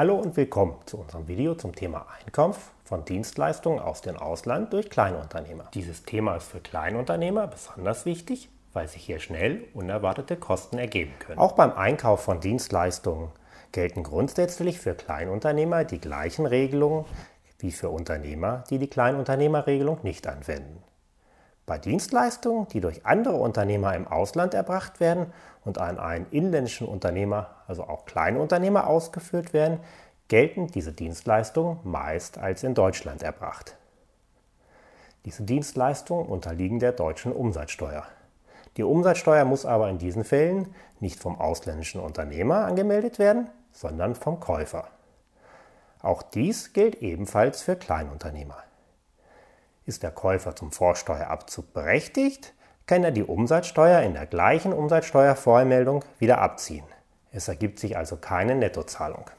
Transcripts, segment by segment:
Hallo und willkommen zu unserem Video zum Thema Einkauf von Dienstleistungen aus dem Ausland durch Kleinunternehmer. Dieses Thema ist für Kleinunternehmer besonders wichtig, weil sich hier schnell unerwartete Kosten ergeben können. Auch beim Einkauf von Dienstleistungen gelten grundsätzlich für Kleinunternehmer die gleichen Regelungen wie für Unternehmer, die die Kleinunternehmerregelung nicht anwenden. Bei Dienstleistungen, die durch andere Unternehmer im Ausland erbracht werden und an einen inländischen Unternehmer, also auch Kleinunternehmer, ausgeführt werden, gelten diese Dienstleistungen meist als in Deutschland erbracht. Diese Dienstleistungen unterliegen der deutschen Umsatzsteuer. Die Umsatzsteuer muss aber in diesen Fällen nicht vom ausländischen Unternehmer angemeldet werden, sondern vom Käufer. Auch dies gilt ebenfalls für Kleinunternehmer. Ist der Käufer zum Vorsteuerabzug berechtigt, kann er die Umsatzsteuer in der gleichen Umsatzsteuervormeldung wieder abziehen. Es ergibt sich also keine Nettozahlung.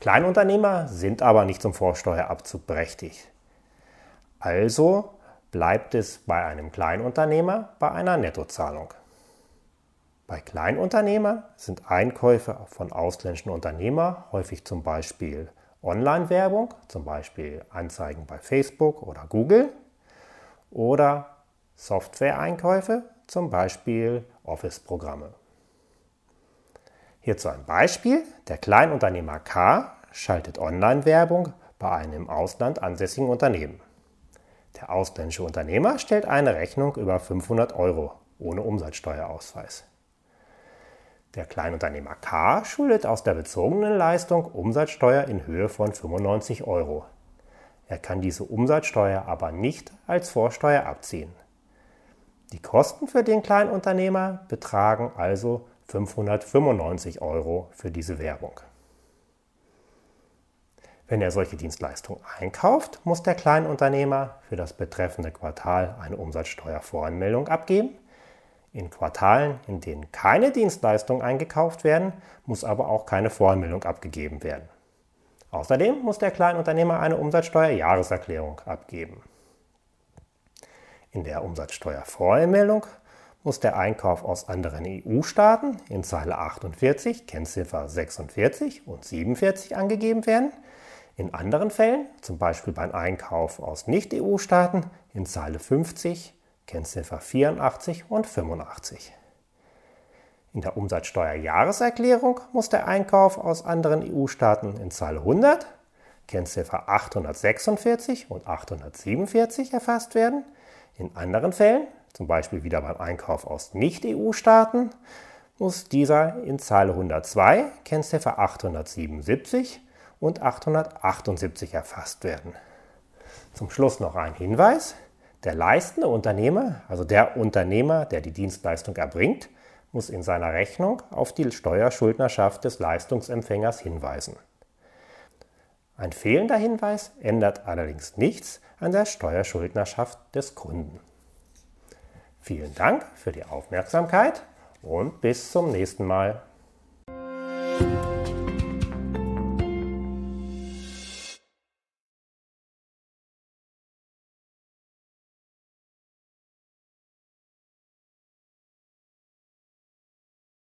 Kleinunternehmer sind aber nicht zum Vorsteuerabzug berechtigt. Also bleibt es bei einem Kleinunternehmer bei einer Nettozahlung. Bei Kleinunternehmern sind Einkäufe von ausländischen Unternehmern häufig zum Beispiel Online-Werbung, zum Beispiel Anzeigen bei Facebook oder Google oder Software-Einkäufe, zum Beispiel Office-Programme. Hierzu ein Beispiel. Der Kleinunternehmer K schaltet Online-Werbung bei einem im Ausland ansässigen Unternehmen. Der ausländische Unternehmer stellt eine Rechnung über 500 Euro ohne Umsatzsteuerausweis. Der Kleinunternehmer K schuldet aus der bezogenen Leistung Umsatzsteuer in Höhe von 95 Euro. Er kann diese Umsatzsteuer aber nicht als Vorsteuer abziehen. Die Kosten für den Kleinunternehmer betragen also 595 Euro für diese Werbung. Wenn er solche Dienstleistungen einkauft, muss der Kleinunternehmer für das betreffende Quartal eine Umsatzsteuervoranmeldung abgeben in Quartalen, in denen keine Dienstleistungen eingekauft werden, muss aber auch keine Voranmeldung abgegeben werden. Außerdem muss der Kleinunternehmer eine Umsatzsteuerjahreserklärung abgeben. In der Umsatzsteuervoranmeldung muss der Einkauf aus anderen EU-Staaten in Zeile 48, Kennziffer 46 und 47 angegeben werden. In anderen Fällen, zum Beispiel beim Einkauf aus Nicht-EU-Staaten, in Zeile 50, Kennziffer 84 und 85. In der Umsatzsteuerjahreserklärung muss der Einkauf aus anderen EU-Staaten in Zeile 100, Kennziffer 846 und 847 erfasst werden. In anderen Fällen, zum Beispiel wieder beim Einkauf aus Nicht-EU-Staaten, muss dieser in Zeile 102, Kennziffer 877 und 878 erfasst werden. Zum Schluss noch ein Hinweis. Der leistende Unternehmer, also der Unternehmer, der die Dienstleistung erbringt, muss in seiner Rechnung auf die Steuerschuldnerschaft des Leistungsempfängers hinweisen. Ein fehlender Hinweis ändert allerdings nichts an der Steuerschuldnerschaft des Kunden. Vielen Dank für die Aufmerksamkeit und bis zum nächsten Mal.